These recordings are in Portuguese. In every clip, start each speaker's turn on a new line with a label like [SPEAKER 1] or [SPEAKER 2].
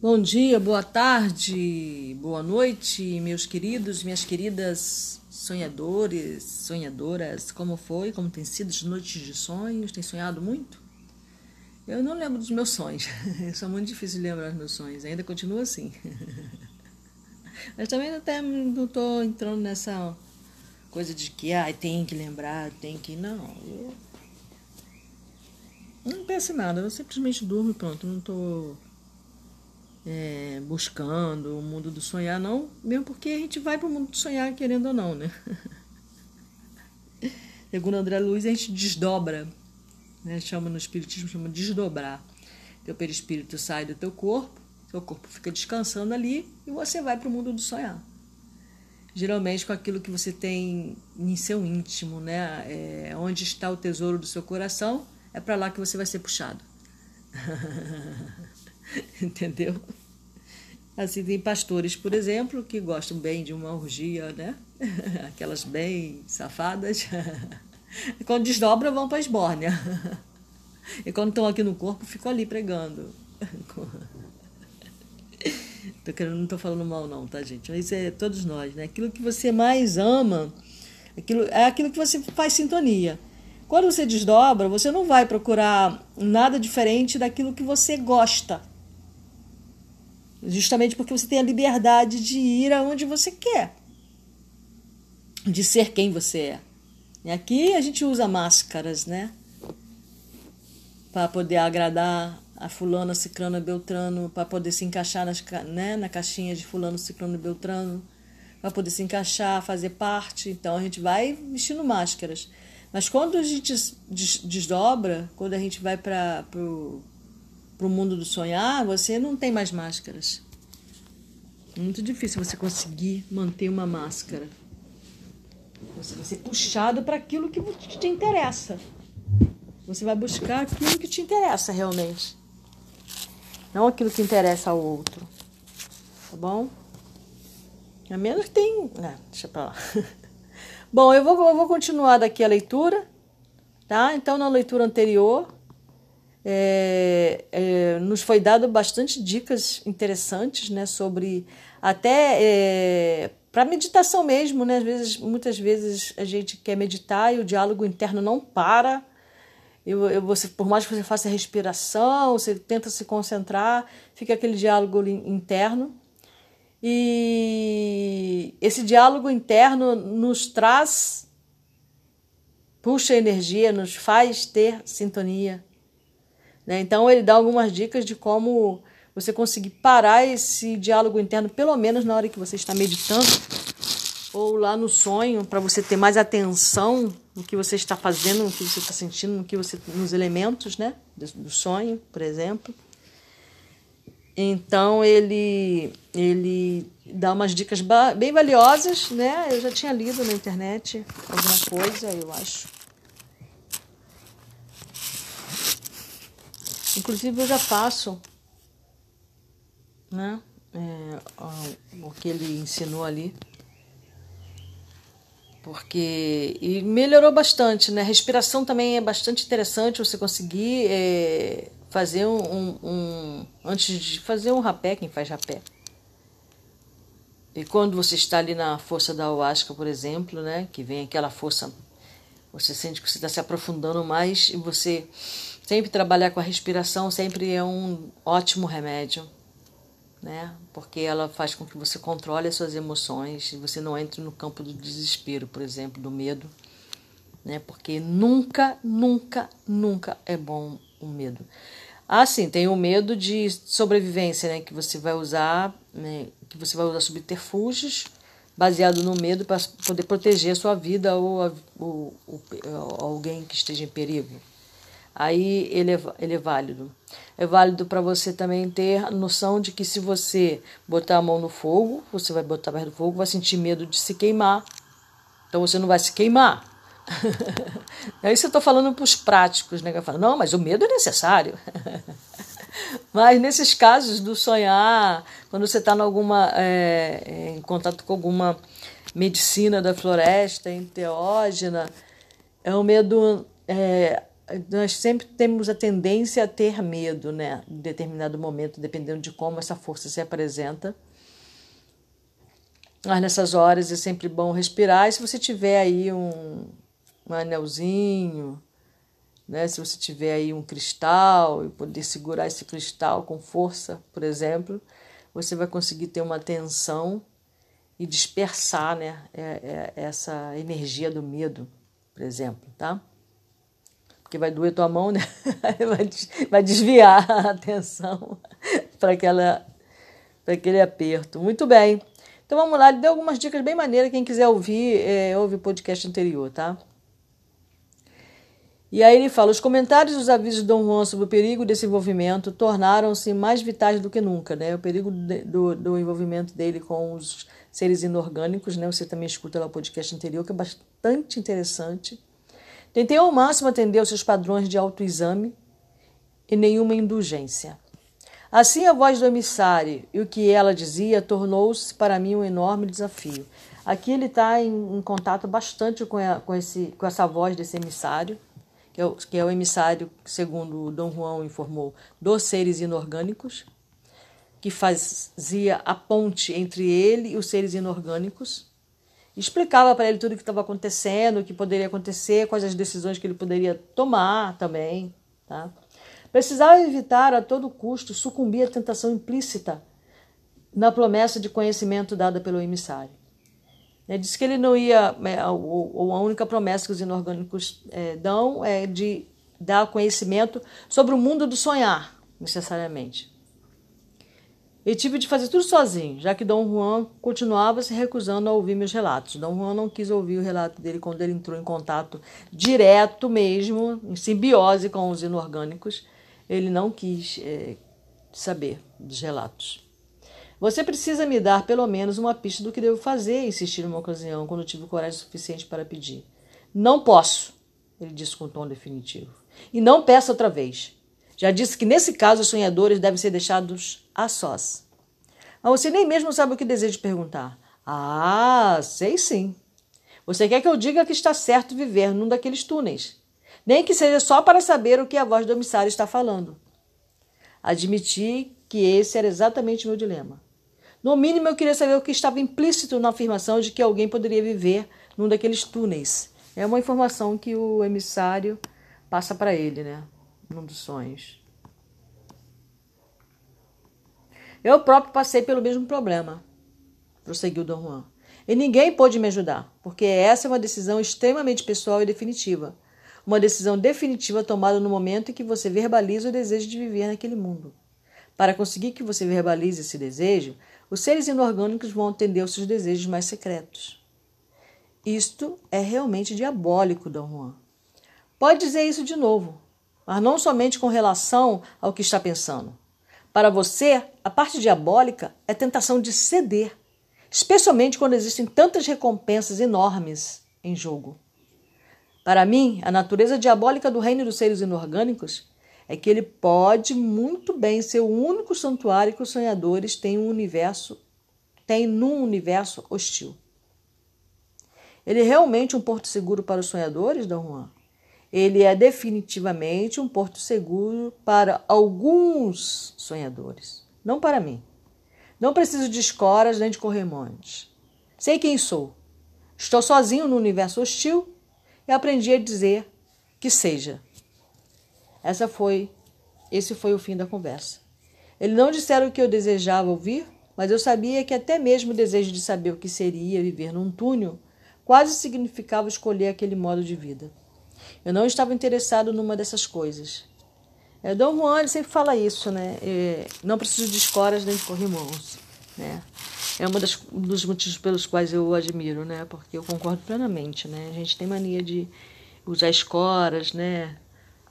[SPEAKER 1] Bom dia, boa tarde, boa noite, meus queridos, minhas queridas sonhadores, sonhadoras. Como foi? Como tem sido as noites de sonhos? Tem sonhado muito? Eu não lembro dos meus sonhos. É muito difícil lembrar dos meus sonhos. Ainda continua assim. Mas também até não estou entrando nessa coisa de que ah, tem que lembrar, tem que. Não. Eu não penso em nada. Eu simplesmente durmo e pronto. Não estou é, buscando o mundo do sonhar, não, mesmo porque a gente vai para o mundo do sonhar, querendo ou não, né? Segundo André Luiz, a gente desdobra, né? chama no Espiritismo, chama de desdobrar. Teu perispírito sai do teu corpo, seu corpo fica descansando ali e você vai para o mundo do sonhar. Geralmente com aquilo que você tem em seu íntimo, né? É, onde está o tesouro do seu coração, é para lá que você vai ser puxado. Entendeu? Assim, tem pastores, por exemplo, que gostam bem de uma orgia, né? Aquelas bem safadas. Quando desdobram, vão para a esbórnia. E quando estão aqui no corpo, ficam ali pregando. Tô querendo, não estou falando mal, não, tá, gente? Mas é todos nós, né? Aquilo que você mais ama, aquilo, é aquilo que você faz sintonia. Quando você desdobra, você não vai procurar nada diferente daquilo que você gosta. Justamente porque você tem a liberdade de ir aonde você quer, de ser quem você é. E aqui a gente usa máscaras, né? Para poder agradar a fulano, ciclano, beltrano, para poder se encaixar nas, né, na caixinha de fulano, ciclano, beltrano, para poder se encaixar, fazer parte. Então a gente vai vestindo máscaras. Mas quando a gente desdobra, quando a gente vai para para o mundo do sonhar, você não tem mais máscaras. É muito difícil você conseguir manter uma máscara. Você vai ser puxado para aquilo que te interessa. Você vai buscar aquilo que te interessa realmente. Não aquilo que interessa ao outro. Tá bom? A menos que tem. Não, deixa pra lá. bom, eu vou, eu vou continuar daqui a leitura. Tá? Então, na leitura anterior, é, é, nos foi dado bastante dicas interessantes né, sobre até é, para meditação mesmo, né? Às vezes, muitas vezes a gente quer meditar e o diálogo interno não para. Eu, eu, você, por mais que você faça respiração, você tenta se concentrar, fica aquele diálogo interno. E esse diálogo interno nos traz, puxa energia, nos faz ter sintonia né? Então, ele dá algumas dicas de como você conseguir parar esse diálogo interno, pelo menos na hora que você está meditando, ou lá no sonho, para você ter mais atenção no que você está fazendo, no que você está sentindo, no que você, nos elementos né? do sonho, por exemplo. Então ele ele dá umas dicas bem valiosas, né? Eu já tinha lido na internet alguma coisa, eu acho. Inclusive eu já faço né, é, o que ele ensinou ali. Porque. E melhorou bastante, né? Respiração também é bastante interessante você conseguir é, fazer um, um, Antes de fazer um rapé, quem faz rapé. E quando você está ali na força da ayahuasca, por exemplo, né? Que vem aquela força. Você sente que você está se aprofundando mais e você Sempre trabalhar com a respiração sempre é um ótimo remédio, né? Porque ela faz com que você controle as suas emoções você não entre no campo do desespero, por exemplo, do medo, né? Porque nunca, nunca, nunca é bom o medo. Ah, sim, tem o medo de sobrevivência, né? Que você vai usar, né? que você vai usar subterfúgios baseado no medo para poder proteger a sua vida ou, ou, ou alguém que esteja em perigo aí ele é, ele é válido. É válido para você também ter a noção de que se você botar a mão no fogo, você vai botar perto do fogo, vai sentir medo de se queimar. Então você não vai se queimar. Aí você está falando para os práticos, né? Que falam, não, mas o medo é necessário. mas nesses casos do sonhar, quando você está é, em contato com alguma medicina da floresta, enteógena, é um medo é, nós sempre temos a tendência a ter medo, né? Em determinado momento, dependendo de como essa força se apresenta. Mas nessas horas é sempre bom respirar. E se você tiver aí um, um anelzinho, né? Se você tiver aí um cristal e poder segurar esse cristal com força, por exemplo, você vai conseguir ter uma atenção e dispersar, né? É, é, essa energia do medo, por exemplo, tá? Porque vai doer tua mão, né? vai desviar a atenção para aquela para aquele aperto. Muito bem. Então vamos lá, ele deu algumas dicas bem maneiras. Quem quiser ouvir, é, ouve o podcast anterior, tá? E aí ele fala: os comentários e os avisos de Dom Juan sobre o perigo desse envolvimento tornaram-se mais vitais do que nunca. Né? O perigo do, do envolvimento dele com os seres inorgânicos. Né? Você também escuta lá o podcast anterior, que é bastante interessante. Tentei ao máximo atender aos seus padrões de autoexame e nenhuma indulgência. Assim, a voz do emissário e o que ela dizia tornou-se para mim um enorme desafio. Aqui ele está em, em, contato bastante com, a, com, esse, com essa voz desse emissário, que é, o, que é o emissário, segundo Dom Juan informou, dos seres inorgânicos, que fazia a ponte entre ele e os seres inorgânicos. Explicava para ele tudo o que estava acontecendo, o que poderia acontecer, quais as decisões que ele poderia tomar também. Tá? Precisava evitar a todo custo sucumbir à tentação implícita na promessa de conhecimento dada pelo emissário. É, diz que ele não ia, é, ou, a única promessa que os inorgânicos é, dão é de dar conhecimento sobre o mundo do sonhar, necessariamente. E tive de fazer tudo sozinho, já que Dom Juan continuava se recusando a ouvir meus relatos. Dom Juan não quis ouvir o relato dele quando ele entrou em contato direto mesmo, em simbiose com os inorgânicos ele não quis é, saber dos relatos. Você precisa me dar pelo menos uma pista do que devo fazer, insistir numa ocasião, quando tive coragem suficiente para pedir. Não posso, ele disse com tom definitivo. E não peça outra vez. Já disse que nesse caso os sonhadores devem ser deixados a sós. Mas você nem mesmo sabe o que deseja perguntar. Ah, sei sim. Você quer que eu diga que está certo viver num daqueles túneis nem que seja só para saber o que a voz do emissário está falando. Admiti que esse era exatamente o meu dilema. No mínimo, eu queria saber o que estava implícito na afirmação de que alguém poderia viver num daqueles túneis. É uma informação que o emissário passa para ele, né? Sonhos. Eu próprio passei pelo mesmo problema, prosseguiu Dom Juan. E ninguém pôde me ajudar, porque essa é uma decisão extremamente pessoal e definitiva uma decisão definitiva tomada no momento em que você verbaliza o desejo de viver naquele mundo. Para conseguir que você verbalize esse desejo, os seres inorgânicos vão atender aos seus desejos mais secretos. Isto é realmente diabólico, Dom Juan. Pode dizer isso de novo, mas não somente com relação ao que está pensando. Para você, a parte diabólica é tentação de ceder, especialmente quando existem tantas recompensas enormes em jogo. Para mim, a natureza diabólica do reino dos seres inorgânicos é que ele pode muito bem ser o único santuário que os sonhadores têm um universo num universo hostil. Ele é realmente um porto seguro para os sonhadores, Dom Juan? Ele é definitivamente um porto seguro para alguns sonhadores, não para mim. Não preciso de escoras nem de corremontes. Sei quem sou. Estou sozinho no universo hostil e aprendi a dizer que seja. Essa foi, esse foi o fim da conversa. Eles não disseram o que eu desejava ouvir, mas eu sabia que até mesmo o desejo de saber o que seria viver num túnel quase significava escolher aquele modo de vida. Eu não estava interessado numa dessas coisas. É, Dom Juan sempre fala isso, né? É, não preciso de escoras nem de corrimãos, né? é um dos motivos pelos quais eu o admiro, né? Porque eu concordo plenamente, né? A gente tem mania de usar escoras, né?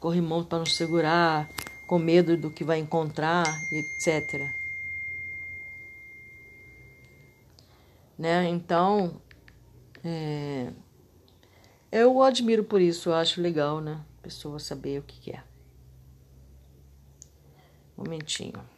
[SPEAKER 1] Corrimão para nos segurar, com medo do que vai encontrar, etc. Né? Então, é, eu o admiro por isso, eu acho legal, né? A pessoa saber o que quer. Um momentinho.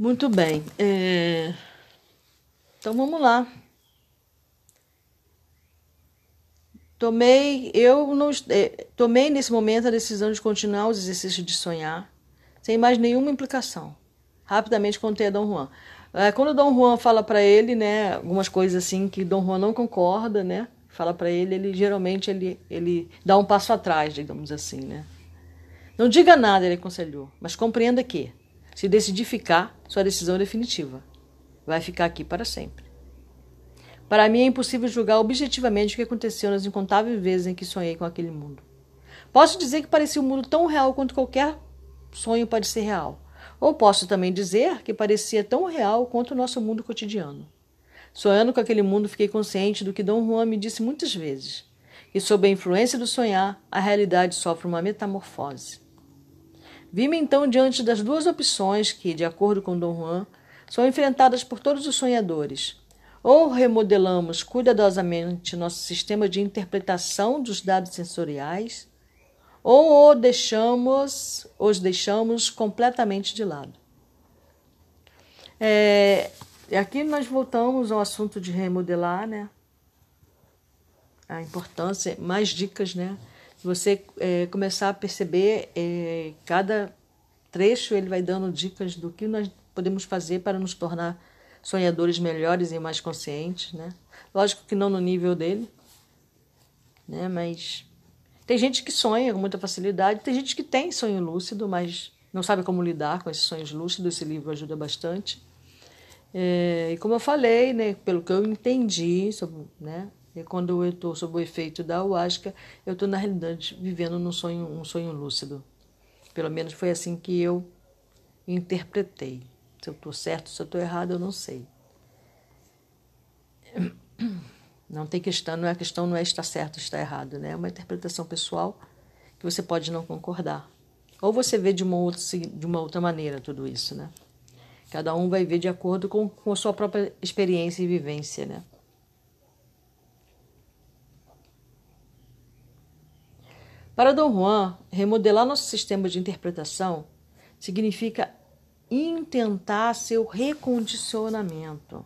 [SPEAKER 1] Muito bem. É... Então vamos lá. Tomei, eu não, é, tomei nesse momento a decisão de continuar os exercícios de sonhar, sem mais nenhuma implicação. Rapidamente contei a Dom Juan. É, quando Dom Juan fala para ele, né, algumas coisas assim que Dom Juan não concorda, né, fala para ele, ele geralmente ele, ele dá um passo atrás, digamos assim, né. Não diga nada, ele aconselhou, mas compreenda que, se decidir ficar, sua decisão é definitiva. Vai ficar aqui para sempre. Para mim é impossível julgar objetivamente o que aconteceu nas incontáveis vezes em que sonhei com aquele mundo. Posso dizer que parecia um mundo tão real quanto qualquer sonho pode ser real. Ou posso também dizer que parecia tão real quanto o nosso mundo cotidiano. Sonhando com aquele mundo, fiquei consciente do que Dom Juan me disse muitas vezes, que sob a influência do sonhar, a realidade sofre uma metamorfose. Vi-me então diante das duas opções que, de acordo com Dom Juan, são enfrentadas por todos os sonhadores. Ou remodelamos cuidadosamente nosso sistema de interpretação dos dados sensoriais, ou deixamos, os deixamos completamente de lado. É, aqui nós voltamos ao assunto de remodelar, né? A importância, mais dicas, né? Você é, começar a perceber, é, cada trecho ele vai dando dicas do que nós podemos fazer para nos tornar sonhadores melhores e mais conscientes, né? Lógico que não no nível dele, né? Mas tem gente que sonha com muita facilidade, tem gente que tem sonho lúcido, mas não sabe como lidar com esses sonhos lúcidos. Esse livro ajuda bastante. É, e como eu falei, né, pelo que eu entendi, sobre, né, quando eu estou sob o efeito da ayahuasca, eu estou na realidade vivendo num sonho, um sonho lúcido. Pelo menos foi assim que eu interpretei. Se eu estou certo, se eu estou errado, eu não sei. Não tem questão, não é a questão não é estar certo ou estar errado, né? É uma interpretação pessoal que você pode não concordar. Ou você vê de uma outra, de uma outra maneira tudo isso, né? Cada um vai ver de acordo com, com a sua própria experiência e vivência, né? Para Dom Juan, remodelar nosso sistema de interpretação significa intentar seu recondicionamento.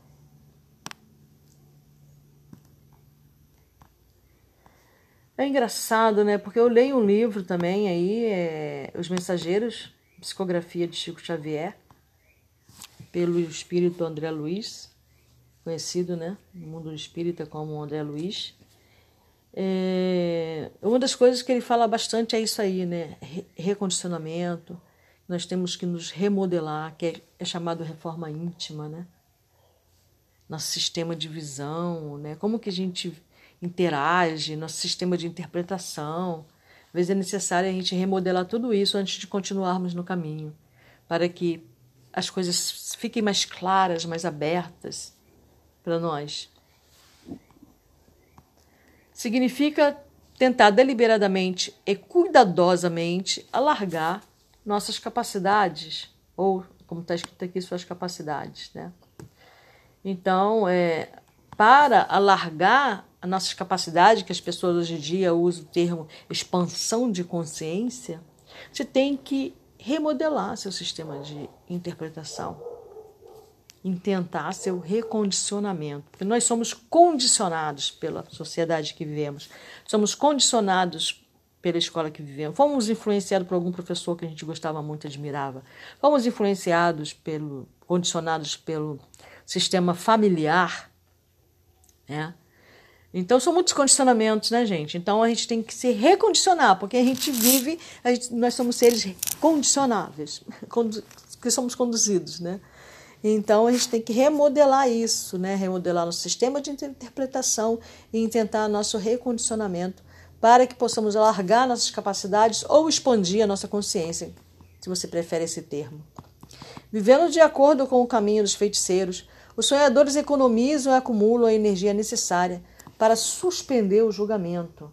[SPEAKER 1] É engraçado, né? Porque eu leio um livro também aí, é Os Mensageiros, psicografia de Chico Xavier, pelo espírito André Luiz, conhecido, né, no mundo espírita como André Luiz. É, uma das coisas que ele fala bastante é isso aí, né? Recondicionamento. Nós temos que nos remodelar, que é, é chamado reforma íntima, né? Nosso sistema de visão, né? Como que a gente interage, nosso sistema de interpretação. Às vezes é necessário a gente remodelar tudo isso antes de continuarmos no caminho, para que as coisas fiquem mais claras, mais abertas para nós. Significa tentar deliberadamente e cuidadosamente alargar nossas capacidades, ou, como está escrito aqui, suas capacidades. Né? Então, é, para alargar as nossas capacidades, que as pessoas hoje em dia usam o termo expansão de consciência, você tem que remodelar seu sistema de interpretação, intentar seu recondicionamento, porque nós somos condicionados pela sociedade que vivemos, somos condicionados pela escola que vivemos, fomos influenciados por algum professor que a gente gostava muito, admirava, fomos influenciados pelo, condicionados pelo sistema familiar, né? Então são muitos condicionamentos, né, gente? Então a gente tem que se recondicionar, porque a gente vive, a gente, nós somos seres condicionáveis, que somos conduzidos, né? Então a gente tem que remodelar isso, né? Remodelar nosso sistema de interpretação e tentar nosso recondicionamento para que possamos alargar nossas capacidades ou expandir a nossa consciência, se você prefere esse termo. Vivendo de acordo com o caminho dos feiticeiros, os sonhadores economizam e acumulam a energia necessária para suspender o julgamento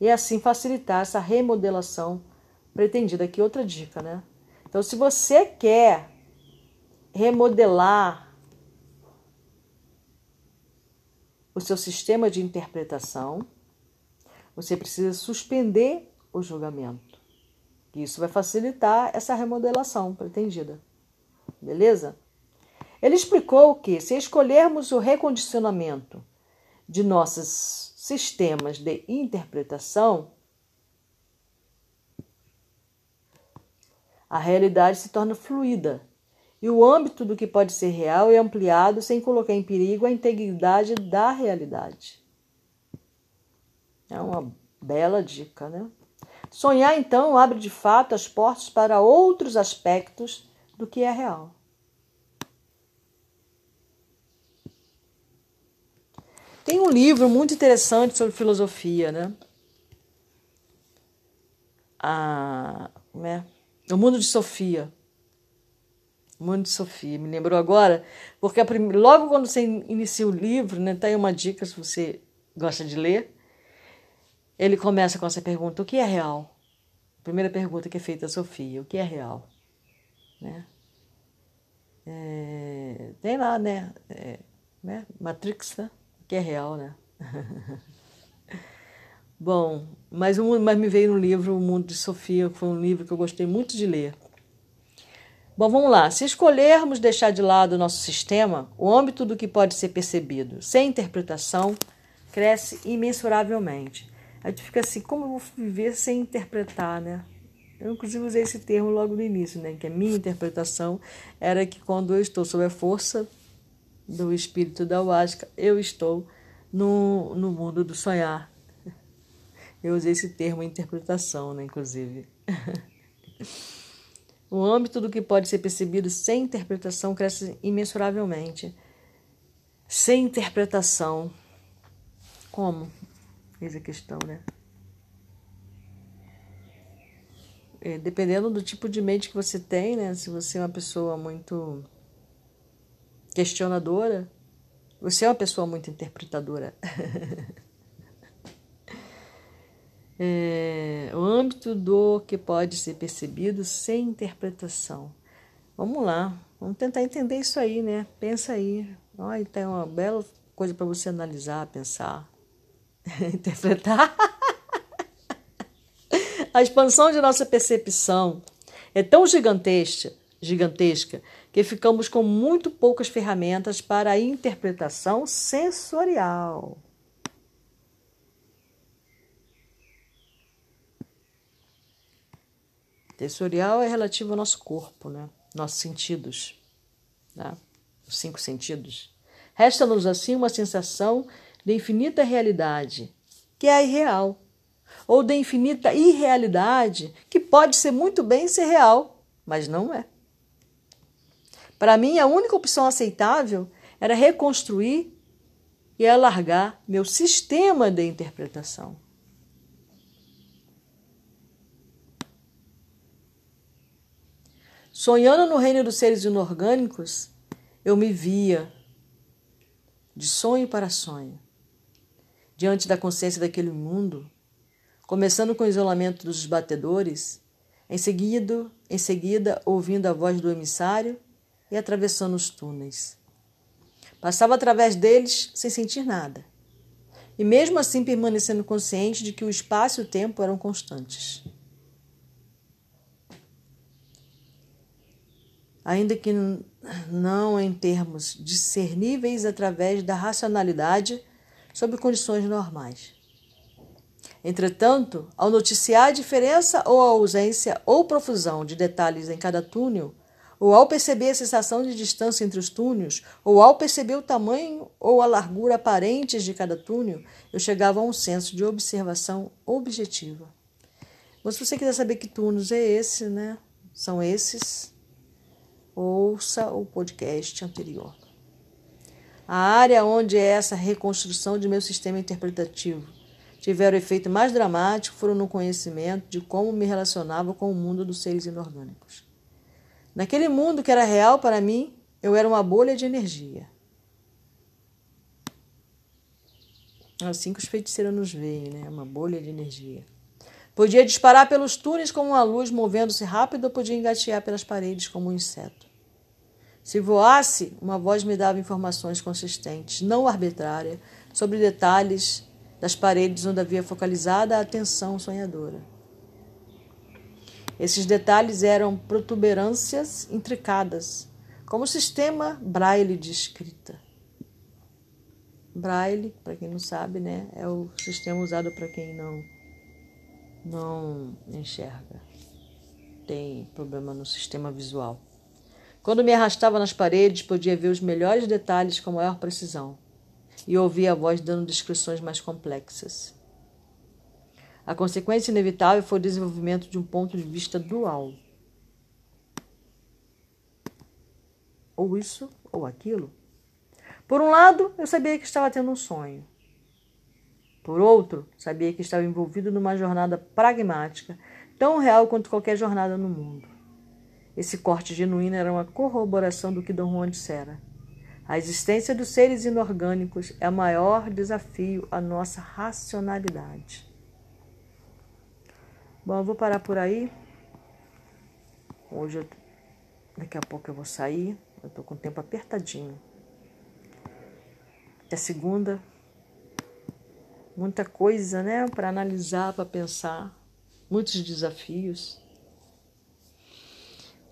[SPEAKER 1] e assim facilitar essa remodelação pretendida. Aqui outra dica, né? Então, se você quer remodelar o seu sistema de interpretação, você precisa suspender o julgamento. Isso vai facilitar essa remodelação pretendida. Beleza? Ele explicou que, se escolhermos o recondicionamento de nossos sistemas de interpretação, a realidade se torna fluida e o âmbito do que pode ser real é ampliado sem colocar em perigo a integridade da realidade. É uma bela dica, né? Sonhar, então, abre de fato as portas para outros aspectos do que é real. Tem um livro muito interessante sobre filosofia, né? A, né? O Mundo de Sofia. O Mundo de Sofia. Me lembrou agora, porque a prim... logo quando você inicia o livro, né, tá aí uma dica se você gosta de ler. Ele começa com essa pergunta: o que é real? Primeira pergunta que é feita a Sofia: o que é real? Né? É, tem lá, né? É, né? Matrix, né? que é real, né? Bom, mas, um, mas me veio no livro O Mundo de Sofia, que foi um livro que eu gostei muito de ler. Bom, vamos lá. Se escolhermos deixar de lado o nosso sistema, o âmbito do que pode ser percebido sem interpretação cresce imensuravelmente. A gente fica assim, como eu vou viver sem interpretar, né? Eu, inclusive, usei esse termo logo no início, né? Que a minha interpretação era que quando eu estou sob a força do espírito da Huasca, eu estou no, no mundo do sonhar. Eu usei esse termo interpretação, né, inclusive. o âmbito do que pode ser percebido sem interpretação cresce imensuravelmente. Sem interpretação. Como? Eis a questão, né? É, dependendo do tipo de mente que você tem, né? Se você é uma pessoa muito questionadora. Você é uma pessoa muito interpretadora. é, o âmbito do que pode ser percebido sem interpretação. Vamos lá, vamos tentar entender isso aí, né? Pensa aí. Olha, tem uma bela coisa para você analisar, pensar, interpretar. A expansão de nossa percepção é tão gigantesca, gigantesca que ficamos com muito poucas ferramentas para a interpretação sensorial. Sensorial é relativo ao nosso corpo, né? nossos sentidos, né? os cinco sentidos. Resta-nos assim uma sensação de infinita realidade, que é irreal, ou de infinita irrealidade, que pode ser muito bem ser real, mas não é. Para mim, a única opção aceitável era reconstruir e alargar meu sistema de interpretação. Sonhando no reino dos seres inorgânicos, eu me via de sonho para sonho, diante da consciência daquele mundo, começando com o isolamento dos batedores, em seguida, em seguida ouvindo a voz do emissário e atravessando os túneis. Passava através deles sem sentir nada, e mesmo assim permanecendo consciente de que o espaço e o tempo eram constantes. Ainda que não em termos discerníveis através da racionalidade sob condições normais. Entretanto, ao noticiar a diferença ou a ausência ou profusão de detalhes em cada túnel, ou ao perceber a sensação de distância entre os túneis, ou ao perceber o tamanho ou a largura aparentes de cada túnel, eu chegava a um senso de observação objetiva. Mas se você quiser saber que túneis é esse, né? São esses, ouça o podcast anterior. A área onde é essa reconstrução de meu sistema interpretativo tiveram efeito mais dramático foram no conhecimento de como me relacionava com o mundo dos seres inorgânicos. Naquele mundo que era real para mim, eu era uma bolha de energia. Assim que os feiticeiros nos veem, né? Uma bolha de energia. Podia disparar pelos túneis como uma luz movendo-se rápido ou podia engatear pelas paredes como um inseto. Se voasse, uma voz me dava informações consistentes, não arbitrária, sobre detalhes das paredes onde havia focalizada a atenção sonhadora. Esses detalhes eram protuberâncias intricadas, como o sistema Braille de escrita. Braille, para quem não sabe, né, é o sistema usado para quem não não enxerga. Tem problema no sistema visual. Quando me arrastava nas paredes, podia ver os melhores detalhes com maior precisão e ouvia a voz dando descrições mais complexas. A consequência inevitável foi o desenvolvimento de um ponto de vista dual. Ou isso ou aquilo. Por um lado, eu sabia que estava tendo um sonho. Por outro, sabia que estava envolvido numa jornada pragmática, tão real quanto qualquer jornada no mundo. Esse corte genuíno era uma corroboração do que Dom Juan dissera. A existência dos seres inorgânicos é o maior desafio à nossa racionalidade. Bom, eu vou parar por aí. Hoje, daqui a pouco eu vou sair. Eu estou com o tempo apertadinho. Até segunda. Muita coisa, né? Para analisar, para pensar. Muitos desafios.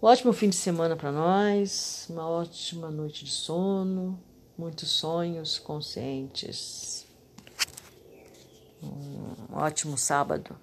[SPEAKER 1] Um ótimo fim de semana para nós. Uma ótima noite de sono. Muitos sonhos conscientes. Um ótimo sábado.